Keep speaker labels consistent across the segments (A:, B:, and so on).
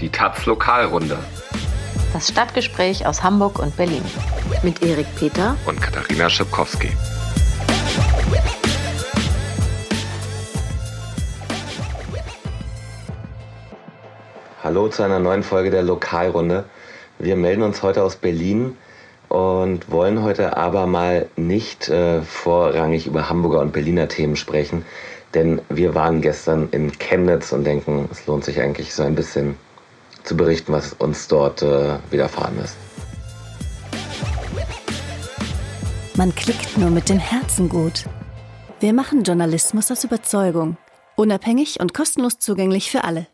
A: Die Taz Lokalrunde.
B: Das Stadtgespräch aus Hamburg und Berlin.
C: Mit Erik Peter
A: und Katharina Schipkowski.
D: Hallo zu einer neuen Folge der Lokalrunde. Wir melden uns heute aus Berlin und wollen heute aber mal nicht äh, vorrangig über Hamburger und Berliner Themen sprechen, denn wir waren gestern in Chemnitz und denken, es lohnt sich eigentlich so ein bisschen zu berichten, was uns dort äh, widerfahren ist.
E: Man klickt nur mit dem Herzen gut. Wir machen Journalismus aus Überzeugung. Unabhängig und kostenlos zugänglich für alle.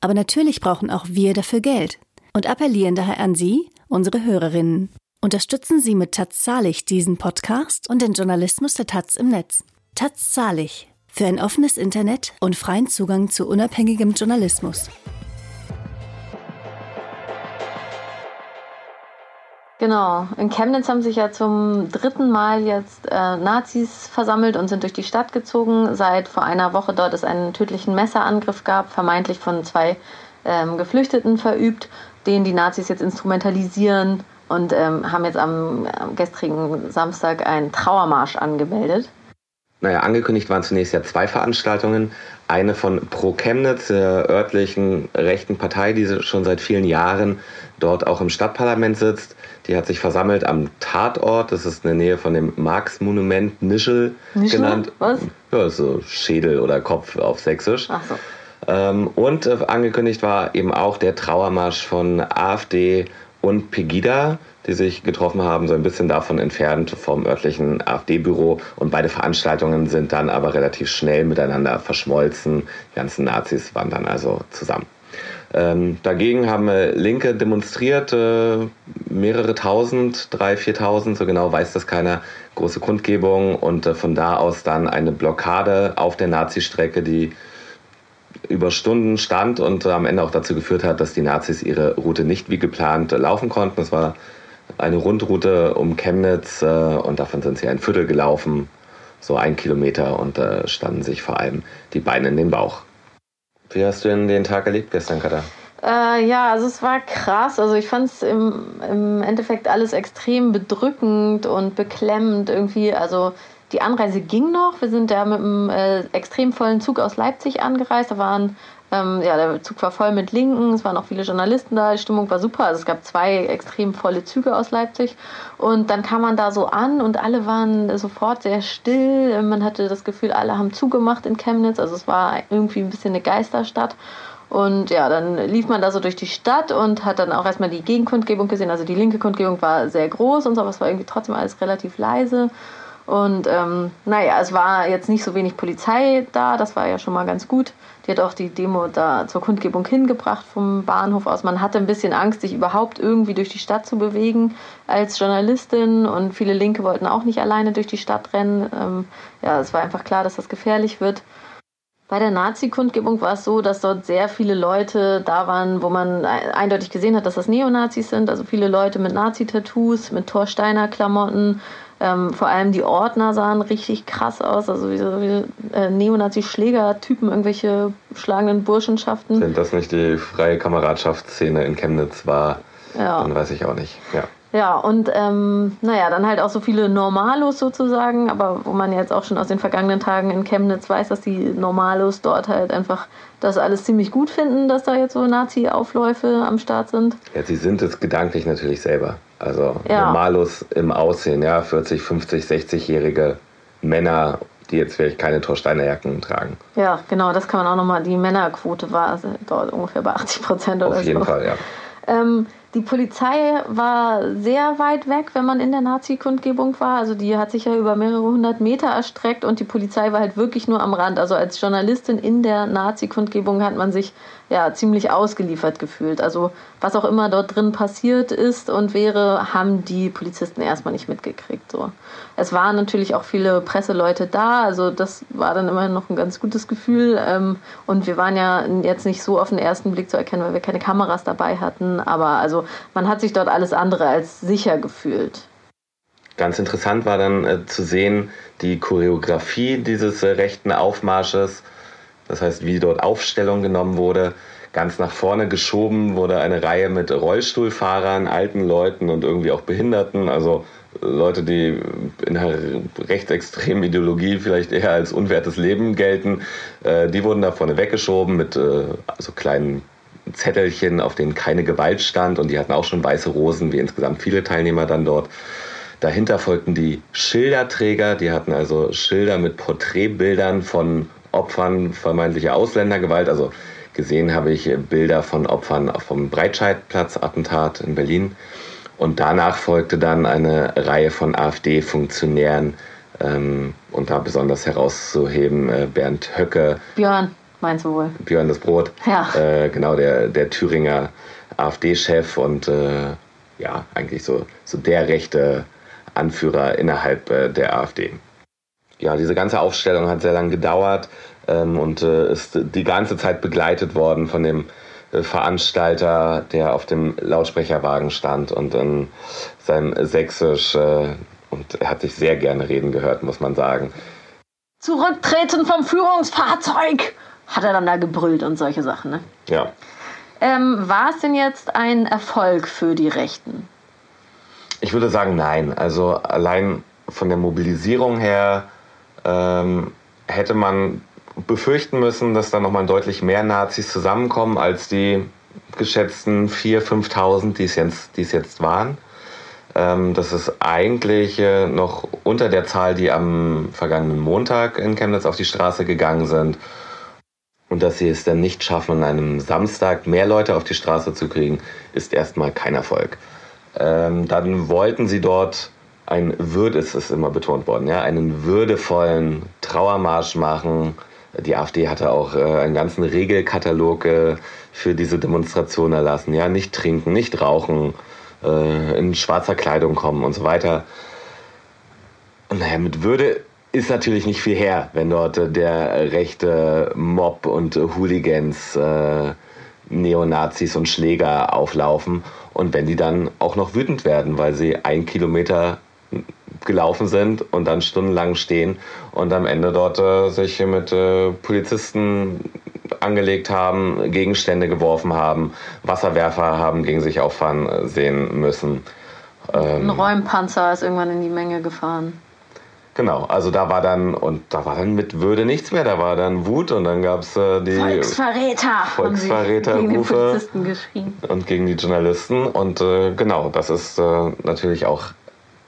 E: Aber natürlich brauchen auch wir dafür Geld und appellieren daher an Sie, unsere Hörerinnen. Unterstützen Sie mit Taz Zahlig diesen Podcast und den Journalismus der Taz im Netz. Taz Zahlig für ein offenes Internet und freien Zugang zu unabhängigem Journalismus.
B: Genau, in Chemnitz haben sich ja zum dritten Mal jetzt äh, Nazis versammelt und sind durch die Stadt gezogen. Seit vor einer Woche dort es einen tödlichen Messerangriff gab, vermeintlich von zwei ähm, Geflüchteten verübt, den die Nazis jetzt instrumentalisieren und ähm, haben jetzt am, am gestrigen Samstag einen Trauermarsch angemeldet.
D: Naja, angekündigt waren zunächst ja zwei Veranstaltungen. Eine von Pro Chemnitz, der örtlichen rechten Partei, die schon seit vielen Jahren dort auch im Stadtparlament sitzt. Die hat sich versammelt am Tatort. Das ist in der Nähe von dem Marx-Monument Nischel, Nischel genannt.
B: Was?
D: Ja, so Schädel oder Kopf auf Sächsisch.
B: Ach so.
D: Ähm, und äh, angekündigt war eben auch der Trauermarsch von AfD und Pegida, die sich getroffen haben, so ein bisschen davon entfernt vom örtlichen AfD-Büro. Und beide Veranstaltungen sind dann aber relativ schnell miteinander verschmolzen. Die ganzen Nazis waren dann also zusammen. Ähm, dagegen haben äh, Linke demonstriert, äh, mehrere tausend, drei, viertausend, so genau weiß das keiner, große Kundgebung und äh, von da aus dann eine Blockade auf der Nazi-Strecke, die über Stunden stand und am Ende auch dazu geführt hat, dass die Nazis ihre Route nicht wie geplant laufen konnten. Es war eine Rundroute um Chemnitz äh, und davon sind sie ein Viertel gelaufen, so ein Kilometer und äh, standen sich vor allem die Beine in den Bauch. Wie hast du denn den Tag erlebt gestern, Katha?
B: Äh, ja, also es war krass. Also ich fand es im, im Endeffekt alles extrem bedrückend und beklemmend irgendwie. Also die Anreise ging noch. Wir sind ja mit einem äh, extrem vollen Zug aus Leipzig angereist. Da waren, ähm, ja, der Zug war voll mit Linken, es waren auch viele Journalisten da, die Stimmung war super. Also es gab zwei extrem volle Züge aus Leipzig. Und dann kam man da so an und alle waren sofort sehr still. Man hatte das Gefühl, alle haben zugemacht in Chemnitz. Also es war irgendwie ein bisschen eine Geisterstadt. Und ja, dann lief man da so durch die Stadt und hat dann auch erstmal die Gegenkundgebung gesehen. Also die linke Kundgebung war sehr groß und so, aber es war irgendwie trotzdem alles relativ leise. Und ähm, naja, es war jetzt nicht so wenig Polizei da, das war ja schon mal ganz gut. Die hat auch die Demo da zur Kundgebung hingebracht vom Bahnhof aus. Man hatte ein bisschen Angst, sich überhaupt irgendwie durch die Stadt zu bewegen als Journalistin und viele Linke wollten auch nicht alleine durch die Stadt rennen. Ähm, ja, es war einfach klar, dass das gefährlich wird. Bei der Nazi-Kundgebung war es so, dass dort sehr viele Leute da waren, wo man eindeutig gesehen hat, dass das Neonazis sind. Also viele Leute mit Nazi-Tattoos, mit Thorsteiner-Klamotten, ähm, vor allem die Ordner sahen richtig krass aus, also wie, wie äh, Neonazi-Schlägertypen, irgendwelche schlagenden Burschenschaften.
D: Wenn das nicht die freie Kameradschaftsszene in Chemnitz war, ja. dann weiß ich auch nicht. Ja.
B: Ja, und ähm, naja, dann halt auch so viele Normalos sozusagen, aber wo man jetzt auch schon aus den vergangenen Tagen in Chemnitz weiß, dass die Normalos dort halt einfach das alles ziemlich gut finden, dass da jetzt so Nazi-Aufläufe am Start sind.
D: Ja, sie sind es gedanklich natürlich selber. Also ja. Normalos im Aussehen, ja, 40, 50, 60-jährige Männer, die jetzt vielleicht keine Torsteinerjacken tragen.
B: Ja, genau, das kann man auch nochmal, die Männerquote war dort ungefähr bei 80 Prozent oder so.
D: Auf jeden Fall, ja.
B: Ähm, die Polizei war sehr weit weg, wenn man in der Nazi-Kundgebung war. Also die hat sich ja über mehrere hundert Meter erstreckt und die Polizei war halt wirklich nur am Rand. Also als Journalistin in der Nazi-Kundgebung hat man sich ja ziemlich ausgeliefert gefühlt. Also was auch immer dort drin passiert ist und wäre, haben die Polizisten erstmal nicht mitgekriegt. So. Es waren natürlich auch viele Presseleute da, also das war dann immerhin noch ein ganz gutes Gefühl. Ähm, und wir waren ja jetzt nicht so auf den ersten Blick zu erkennen, weil wir keine Kameras dabei hatten. Aber also man hat sich dort alles andere als sicher gefühlt.
D: Ganz interessant war dann äh, zu sehen die Choreografie dieses äh, rechten Aufmarsches das heißt, wie dort Aufstellung genommen wurde. Ganz nach vorne geschoben wurde eine Reihe mit Rollstuhlfahrern, alten Leuten und irgendwie auch Behinderten. Also Leute, die in einer rechtsextremen Ideologie vielleicht eher als unwertes Leben gelten, äh, die wurden da vorne weggeschoben mit äh, so kleinen Zettelchen, auf denen keine Gewalt stand und die hatten auch schon weiße Rosen, wie insgesamt viele Teilnehmer dann dort. Dahinter folgten die Schilderträger, die hatten also Schilder mit Porträtbildern von Opfern vermeintlicher Ausländergewalt. Also gesehen habe ich Bilder von Opfern vom Breitscheidplatz-Attentat in Berlin. Und danach folgte dann eine Reihe von AfD-Funktionären ähm, und da besonders herauszuheben äh, Bernd Höcke.
B: Björn, meinst du wohl?
D: Björn das Brot.
B: Ja.
D: Äh, genau, der, der Thüringer AfD-Chef und äh, ja, eigentlich so, so der rechte Anführer innerhalb äh, der AfD. Ja, diese ganze Aufstellung hat sehr lange gedauert ähm, und äh, ist die ganze Zeit begleitet worden von dem äh, Veranstalter, der auf dem Lautsprecherwagen stand und in seinem Sächsisch äh, und er hat sich sehr gerne reden gehört, muss man sagen.
B: Zurücktreten vom Führungsfahrzeug, hat er dann da gebrüllt und solche Sachen. Ne?
D: Ja.
B: Ähm, war es denn jetzt ein Erfolg für die Rechten?
D: Ich würde sagen, nein. Also allein von der Mobilisierung her ähm, hätte man befürchten müssen, dass da nochmal deutlich mehr Nazis zusammenkommen als die geschätzten 4.000, 5.000, die es jetzt, die es jetzt waren. Ähm, das ist eigentlich äh, noch unter der Zahl, die am vergangenen Montag in Chemnitz auf die Straße gegangen sind. Und dass sie es dann nicht schaffen, an einem Samstag mehr Leute auf die Straße zu kriegen, ist erstmal kein Erfolg. Ähm, dann wollten sie dort ein Würde, es ist immer betont worden, ja, einen würdevollen Trauermarsch machen, die AfD hatte auch äh, einen ganzen Regelkatalog äh, für diese Demonstration erlassen. Ja, nicht trinken, nicht rauchen, äh, in schwarzer Kleidung kommen und so weiter. Naja, mit Würde ist natürlich nicht viel her, wenn dort äh, der rechte Mob und Hooligans, äh, Neonazis und Schläger auflaufen und wenn die dann auch noch wütend werden, weil sie ein Kilometer gelaufen sind und dann stundenlang stehen und am Ende dort äh, sich mit äh, Polizisten angelegt haben, Gegenstände geworfen haben, Wasserwerfer haben gegen sich auffahren sehen müssen.
B: Ähm, Ein Räumpanzer ist irgendwann in die Menge gefahren.
D: Genau, also da war dann, und da war dann mit Würde nichts mehr, da war dann Wut und dann gab es äh, die
B: Volksverräter,
D: Volksverräter
B: gegen die Polizisten geschrien.
D: Und gegen die Journalisten. Und äh, genau, das ist äh, natürlich auch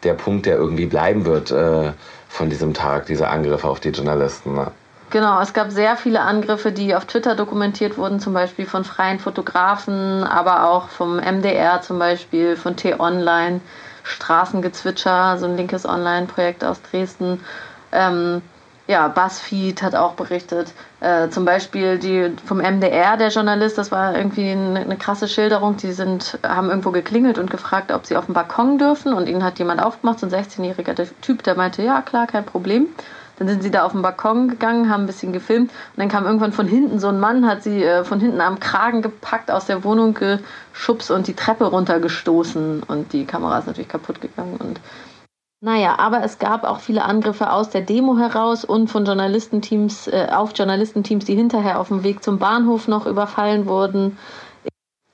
D: der Punkt, der irgendwie bleiben wird äh, von diesem Tag, diese Angriffe auf die Journalisten. Ne?
B: Genau, es gab sehr viele Angriffe, die auf Twitter dokumentiert wurden, zum Beispiel von freien Fotografen, aber auch vom MDR zum Beispiel, von T-Online, Straßengezwitscher, so ein linkes Online-Projekt aus Dresden. Ähm, ja, BuzzFeed hat auch berichtet. Äh, zum Beispiel die vom MDR, der Journalist, das war irgendwie eine, eine, krasse Schilderung. Die sind, haben irgendwo geklingelt und gefragt, ob sie auf den Balkon dürfen. Und ihnen hat jemand aufgemacht, so ein 16-jähriger Typ, der meinte, ja klar, kein Problem. Dann sind sie da auf den Balkon gegangen, haben ein bisschen gefilmt und dann kam irgendwann von hinten so ein Mann, hat sie äh, von hinten am Kragen gepackt, aus der Wohnung geschubst und die Treppe runtergestoßen und die Kamera ist natürlich kaputt gegangen und naja, aber es gab auch viele Angriffe aus der Demo heraus und von Journalistenteams äh, auf Journalistenteams, die hinterher auf dem Weg zum Bahnhof noch überfallen wurden.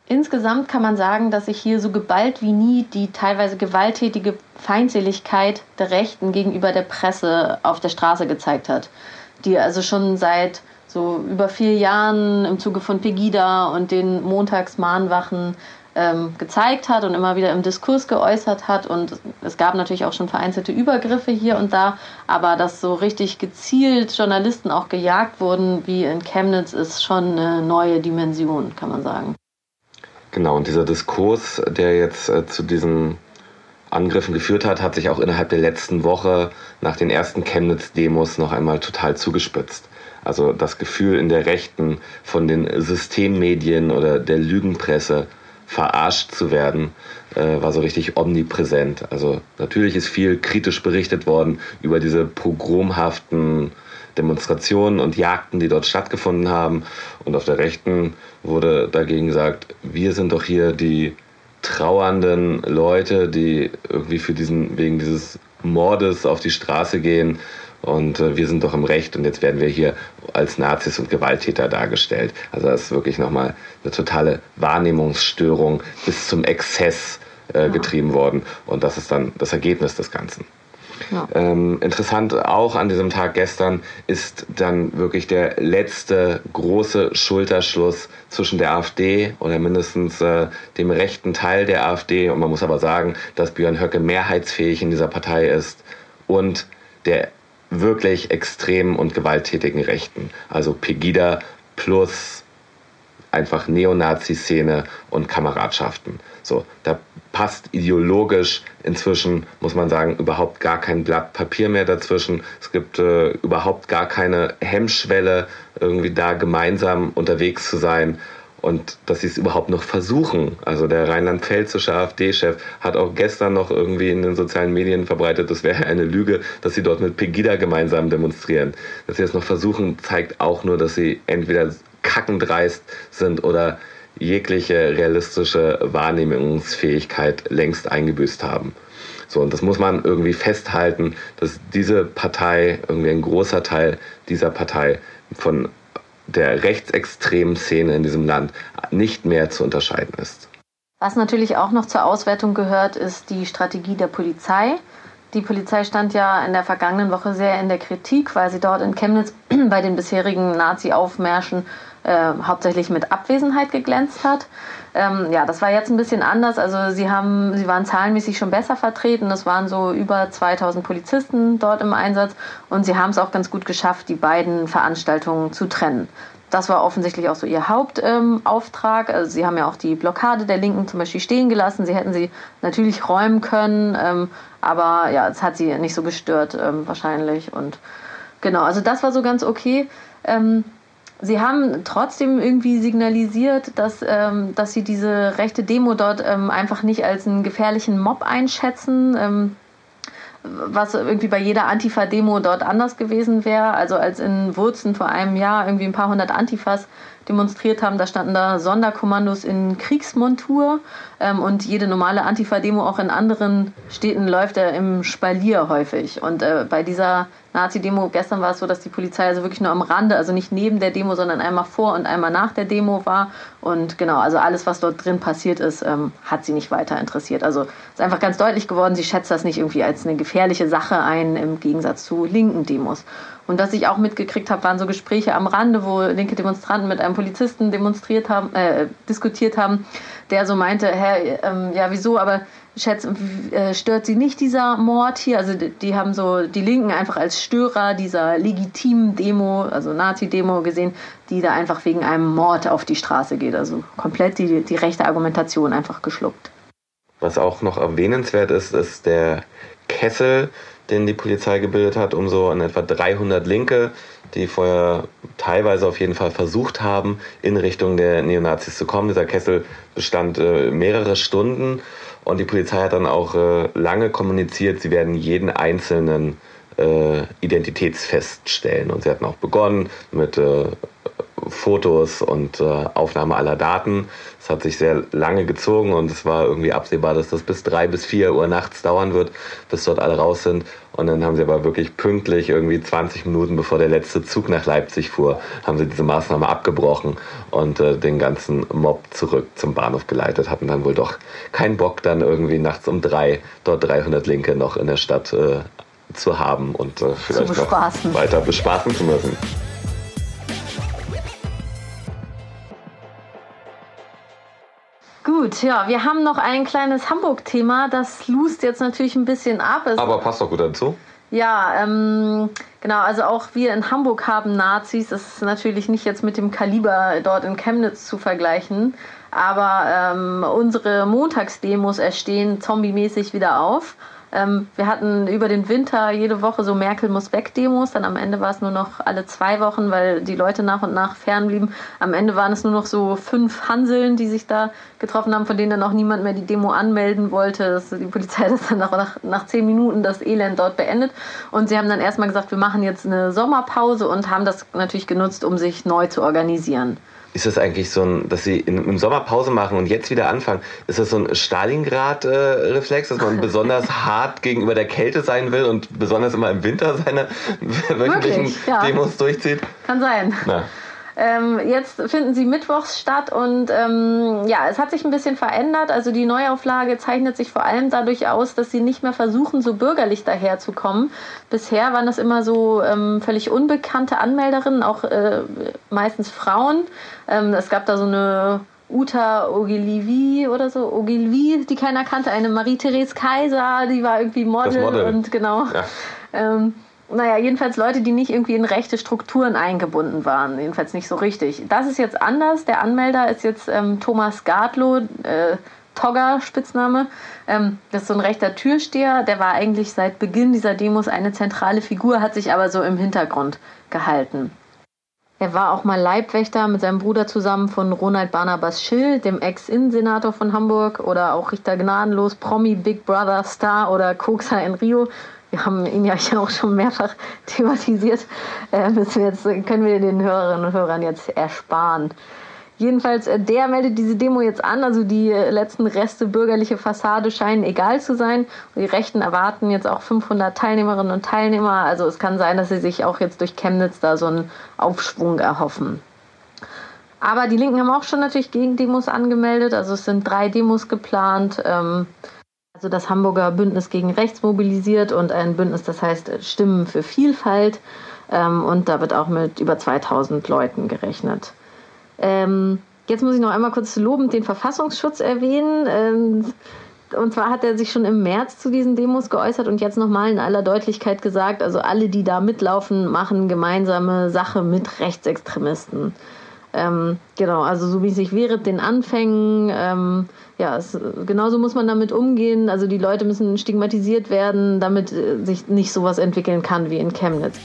B: Insgesamt kann man sagen, dass sich hier so geballt wie nie die teilweise gewalttätige Feindseligkeit der Rechten gegenüber der Presse auf der Straße gezeigt hat. Die also schon seit so über vier Jahren im Zuge von Pegida und den Montagsmahnwachen ähm, gezeigt hat und immer wieder im Diskurs geäußert hat. Und es gab natürlich auch schon vereinzelte Übergriffe hier und da, aber dass so richtig gezielt Journalisten auch gejagt wurden, wie in Chemnitz, ist schon eine neue Dimension, kann man sagen.
D: Genau, und dieser Diskurs, der jetzt äh, zu diesen Angriffen geführt hat, hat sich auch innerhalb der letzten Woche nach den ersten Chemnitz-Demos noch einmal total zugespitzt. Also das Gefühl in der Rechten von den Systemmedien oder der Lügenpresse verarscht zu werden, äh, war so richtig omnipräsent. Also natürlich ist viel kritisch berichtet worden über diese pogromhaften Demonstrationen und Jagden, die dort stattgefunden haben. Und auf der Rechten wurde dagegen gesagt, wir sind doch hier die trauernden Leute, die irgendwie für diesen, wegen dieses Mordes auf die Straße gehen und äh, wir sind doch im Recht und jetzt werden wir hier als Nazis und Gewalttäter dargestellt. Also das ist wirklich nochmal eine totale Wahrnehmungsstörung bis zum Exzess äh, getrieben worden und das ist dann das Ergebnis des Ganzen. Ähm, interessant auch an diesem Tag gestern ist dann wirklich der letzte große Schulterschluss zwischen der AfD oder mindestens äh, dem rechten Teil der AfD. Und man muss aber sagen, dass Björn Höcke mehrheitsfähig in dieser Partei ist und der wirklich extremen und gewalttätigen Rechten. Also Pegida plus einfach Neonazi-Szene und Kameradschaften. So, da passt ideologisch inzwischen, muss man sagen, überhaupt gar kein Blatt Papier mehr dazwischen. Es gibt äh, überhaupt gar keine Hemmschwelle, irgendwie da gemeinsam unterwegs zu sein und dass sie es überhaupt noch versuchen. Also der rheinland-pfälzische AfD-Chef hat auch gestern noch irgendwie in den sozialen Medien verbreitet, das wäre eine Lüge, dass sie dort mit Pegida gemeinsam demonstrieren. Dass sie es noch versuchen, zeigt auch nur, dass sie entweder kackendreist sind oder jegliche realistische Wahrnehmungsfähigkeit längst eingebüßt haben. So, und das muss man irgendwie festhalten, dass diese Partei, irgendwie ein großer Teil dieser Partei von der rechtsextremen Szene in diesem Land nicht mehr zu unterscheiden ist.
B: Was natürlich auch noch zur Auswertung gehört, ist die Strategie der Polizei. Die Polizei stand ja in der vergangenen Woche sehr in der Kritik, weil sie dort in Chemnitz bei den bisherigen Nazi-Aufmärschen äh, hauptsächlich mit Abwesenheit geglänzt hat. Ähm, ja, das war jetzt ein bisschen anders. Also sie haben, sie waren zahlenmäßig schon besser vertreten. Es waren so über 2000 Polizisten dort im Einsatz und sie haben es auch ganz gut geschafft, die beiden Veranstaltungen zu trennen. Das war offensichtlich auch so ihr Hauptauftrag. Ähm, also sie haben ja auch die Blockade der Linken zum Beispiel stehen gelassen. Sie hätten sie natürlich räumen können, ähm, aber ja, es hat sie nicht so gestört ähm, wahrscheinlich. Und genau, also das war so ganz okay. Ähm, Sie haben trotzdem irgendwie signalisiert, dass, ähm, dass Sie diese rechte Demo dort ähm, einfach nicht als einen gefährlichen Mob einschätzen, was irgendwie bei jeder Antifa-Demo dort anders gewesen wäre. Also als in Wurzen vor einem Jahr irgendwie ein paar hundert Antifas demonstriert haben, da standen da Sonderkommandos in Kriegsmontur ähm, und jede normale Antifa-Demo auch in anderen Städten läuft er im Spalier häufig. Und äh, bei dieser Nazi-Demo gestern war es so, dass die Polizei also wirklich nur am Rande, also nicht neben der Demo, sondern einmal vor und einmal nach der Demo war. Und genau, also alles, was dort drin passiert ist, ähm, hat sie nicht weiter interessiert. Also ist einfach ganz deutlich geworden, sie schätzt das nicht irgendwie als eine gefährliche Sache ein, im Gegensatz zu linken Demos. Und was ich auch mitgekriegt habe, waren so Gespräche am Rande, wo linke Demonstranten mit einem Polizisten demonstriert haben, äh, diskutiert haben, der so meinte, Herr, ähm, ja, wieso, aber schätze, äh, stört sie nicht dieser Mord hier? Also die, die, haben so die Linken einfach als Störer dieser legitimen Demo, also Nazi-Demo gesehen, die da einfach wegen einem Mord auf die Straße geht. Also komplett die, die rechte Argumentation einfach geschluckt.
D: Was auch noch erwähnenswert ist, ist der Kessel, den die Polizei gebildet hat, um so an etwa 300 Linke, die vorher teilweise auf jeden Fall versucht haben, in Richtung der Neonazis zu kommen. Dieser Kessel bestand äh, mehrere Stunden und die Polizei hat dann auch äh, lange kommuniziert, sie werden jeden einzelnen äh, identitätsfeststellen. Und sie hatten auch begonnen mit äh, Fotos und äh, Aufnahme aller Daten. Es hat sich sehr lange gezogen und es war irgendwie absehbar, dass das bis drei bis vier Uhr nachts dauern wird, bis dort alle raus sind. Und dann haben sie aber wirklich pünktlich, irgendwie 20 Minuten bevor der letzte Zug nach Leipzig fuhr, haben sie diese Maßnahme abgebrochen und äh, den ganzen Mob zurück zum Bahnhof geleitet, hatten dann wohl doch keinen Bock, dann irgendwie nachts um drei dort 300 Linke noch in der Stadt äh, zu haben und äh, vielleicht noch weiter bespaßen zu müssen.
B: Gut, ja, wir haben noch ein kleines Hamburg-Thema. Das lust jetzt natürlich ein bisschen ab.
D: Es Aber passt doch gut dazu.
B: Ja, ähm, genau, also auch wir in Hamburg haben Nazis. Das ist natürlich nicht jetzt mit dem Kaliber dort in Chemnitz zu vergleichen. Aber ähm, unsere Montagsdemos erstehen zombie-mäßig wieder auf. Ähm, wir hatten über den Winter jede Woche so Merkel muss weg Demos. Dann am Ende war es nur noch alle zwei Wochen, weil die Leute nach und nach fernblieben. Am Ende waren es nur noch so fünf Hanseln, die sich da getroffen haben, von denen dann auch niemand mehr die Demo anmelden wollte. Das, die Polizei hat dann nach, nach zehn Minuten das Elend dort beendet. Und sie haben dann erstmal gesagt, wir machen jetzt eine Sommerpause und haben das natürlich genutzt, um sich neu zu organisieren.
D: Ist das eigentlich so ein, dass sie in, im Sommer Pause machen und jetzt wieder anfangen? Ist das so ein Stalingrad-Reflex, dass man besonders hart gegenüber der Kälte sein will und besonders immer im Winter seine wöchentlichen
B: ja.
D: Demos durchzieht?
B: Kann sein.
D: Na.
B: Ähm, jetzt finden sie mittwochs statt und ähm, ja, es hat sich ein bisschen verändert. Also die Neuauflage zeichnet sich vor allem dadurch aus, dass sie nicht mehr versuchen, so bürgerlich daherzukommen. Bisher waren das immer so ähm, völlig unbekannte Anmelderinnen, auch äh, meistens Frauen. Ähm, es gab da so eine Uta Ogilvy oder so, Ogilvy, die keiner kannte, eine Marie-Therese Kaiser, die war irgendwie Model,
D: Model.
B: und genau.
D: Ja.
B: Ähm, naja, jedenfalls Leute, die nicht irgendwie in rechte Strukturen eingebunden waren. Jedenfalls nicht so richtig. Das ist jetzt anders. Der Anmelder ist jetzt ähm, Thomas Gartlow, äh, Togger Spitzname. Ähm, das ist so ein rechter Türsteher. Der war eigentlich seit Beginn dieser Demos eine zentrale Figur, hat sich aber so im Hintergrund gehalten. Er war auch mal Leibwächter mit seinem Bruder zusammen von Ronald Barnabas Schill, dem Ex-Innensenator von Hamburg, oder auch Richter Gnadenlos, Promi, Big Brother Star oder Kokser in Rio. Wir haben ihn ja auch schon mehrfach thematisiert. Äh, müssen wir jetzt, können wir den Hörerinnen und Hörern jetzt ersparen. Jedenfalls, äh, der meldet diese Demo jetzt an. Also die äh, letzten Reste bürgerliche Fassade scheinen egal zu sein. Die Rechten erwarten jetzt auch 500 Teilnehmerinnen und Teilnehmer. Also es kann sein, dass sie sich auch jetzt durch Chemnitz da so einen Aufschwung erhoffen. Aber die Linken haben auch schon natürlich Gegendemos angemeldet. Also es sind drei Demos geplant. Ähm, also das Hamburger Bündnis gegen Rechts mobilisiert und ein Bündnis, das heißt Stimmen für Vielfalt. Ähm, und da wird auch mit über 2000 Leuten gerechnet. Ähm, jetzt muss ich noch einmal kurz lobend den Verfassungsschutz erwähnen. Ähm, und zwar hat er sich schon im März zu diesen Demos geäußert und jetzt nochmal in aller Deutlichkeit gesagt, also alle, die da mitlaufen, machen gemeinsame Sache mit Rechtsextremisten. Ähm, genau, also so wie es sich während den Anfängen, ähm, ja, es, genauso muss man damit umgehen. Also die Leute müssen stigmatisiert werden, damit äh, sich nicht sowas entwickeln kann wie in Chemnitz.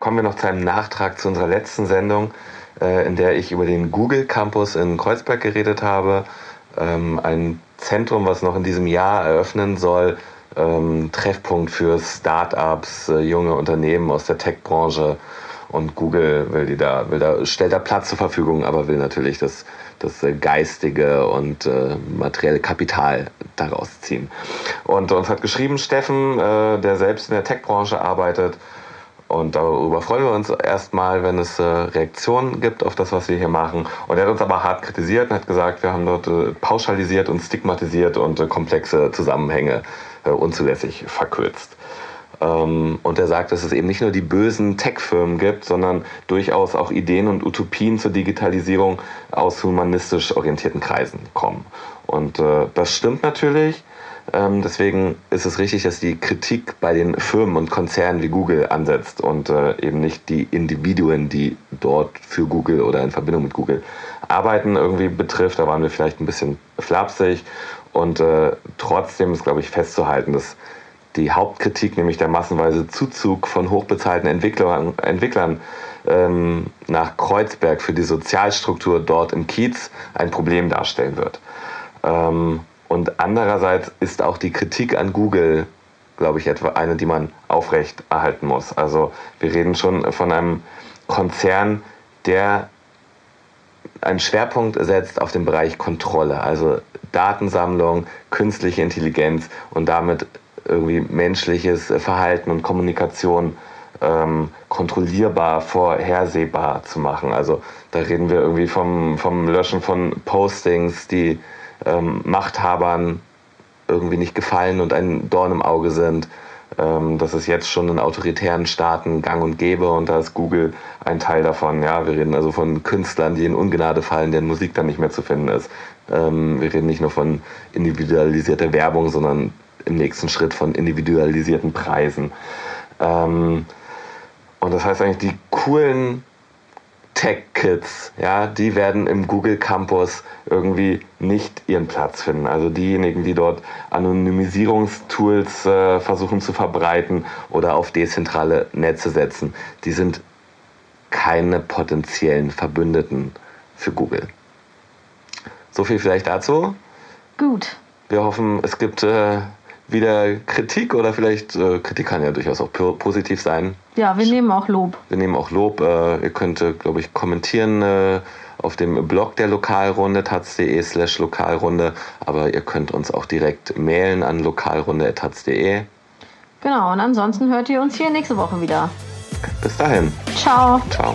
D: Kommen wir noch zu einem Nachtrag zu unserer letzten Sendung, äh, in der ich über den Google Campus in Kreuzberg geredet habe. Ähm, ein Zentrum, was noch in diesem Jahr eröffnen soll. Ähm, Treffpunkt für Start-ups, äh, junge Unternehmen aus der Tech-Branche. Und Google will, die da, will da, stellt da Platz zur Verfügung, aber will natürlich das, das äh, geistige und äh, materielle Kapital daraus ziehen. Und uns hat geschrieben Steffen, äh, der selbst in der Tech-Branche arbeitet, und darüber freuen wir uns erstmal, wenn es äh, Reaktionen gibt auf das, was wir hier machen. Und er hat uns aber hart kritisiert und hat gesagt, wir haben dort äh, pauschalisiert und stigmatisiert und äh, komplexe Zusammenhänge äh, unzulässig verkürzt. Ähm, und er sagt, dass es eben nicht nur die bösen Tech-Firmen gibt, sondern durchaus auch Ideen und Utopien zur Digitalisierung aus humanistisch orientierten Kreisen kommen. Und äh, das stimmt natürlich. Ähm, deswegen ist es richtig, dass die Kritik bei den Firmen und Konzernen wie Google ansetzt und äh, eben nicht die Individuen, die dort für Google oder in Verbindung mit Google arbeiten, irgendwie betrifft. Da waren wir vielleicht ein bisschen flapsig. Und äh, trotzdem ist, glaube ich, festzuhalten, dass die Hauptkritik, nämlich der massenweise Zuzug von hochbezahlten Entwicklern, Entwicklern ähm, nach Kreuzberg für die Sozialstruktur dort im Kiez ein Problem darstellen wird. Ähm, und andererseits ist auch die Kritik an Google, glaube ich, etwa eine, die man aufrecht erhalten muss. Also wir reden schon von einem Konzern, der einen Schwerpunkt setzt auf den Bereich Kontrolle, also Datensammlung, künstliche Intelligenz und damit irgendwie menschliches Verhalten und Kommunikation ähm, kontrollierbar, vorhersehbar zu machen. Also da reden wir irgendwie vom, vom Löschen von Postings, die ähm, Machthabern irgendwie nicht gefallen und ein Dorn im Auge sind. Ähm, das ist jetzt schon in autoritären Staaten gang und gäbe und da ist Google ein Teil davon. Ja, wir reden also von Künstlern, die in Ungnade fallen, deren Musik dann nicht mehr zu finden ist. Ähm, wir reden nicht nur von individualisierter Werbung, sondern im nächsten Schritt von individualisierten Preisen. Ähm, und das heißt eigentlich, die coolen Tech-Kids, ja, die werden im Google Campus irgendwie nicht ihren Platz finden. Also diejenigen, die dort Anonymisierungstools äh, versuchen zu verbreiten oder auf dezentrale Netze setzen, die sind keine potenziellen Verbündeten für Google. So viel vielleicht dazu.
B: Gut.
D: Wir hoffen, es gibt äh, wieder Kritik oder vielleicht äh, Kritik kann ja durchaus auch positiv sein.
B: Ja, wir nehmen auch Lob.
D: Wir nehmen auch Lob. Äh, ihr könnt, äh, glaube ich, kommentieren äh, auf dem Blog der Lokalrunde, taz.de slash Lokalrunde, aber ihr könnt uns auch direkt mailen an lokalrunde.taz.de.
B: Genau, und ansonsten hört ihr uns hier nächste Woche wieder.
D: Bis dahin.
B: Ciao.
D: Ciao.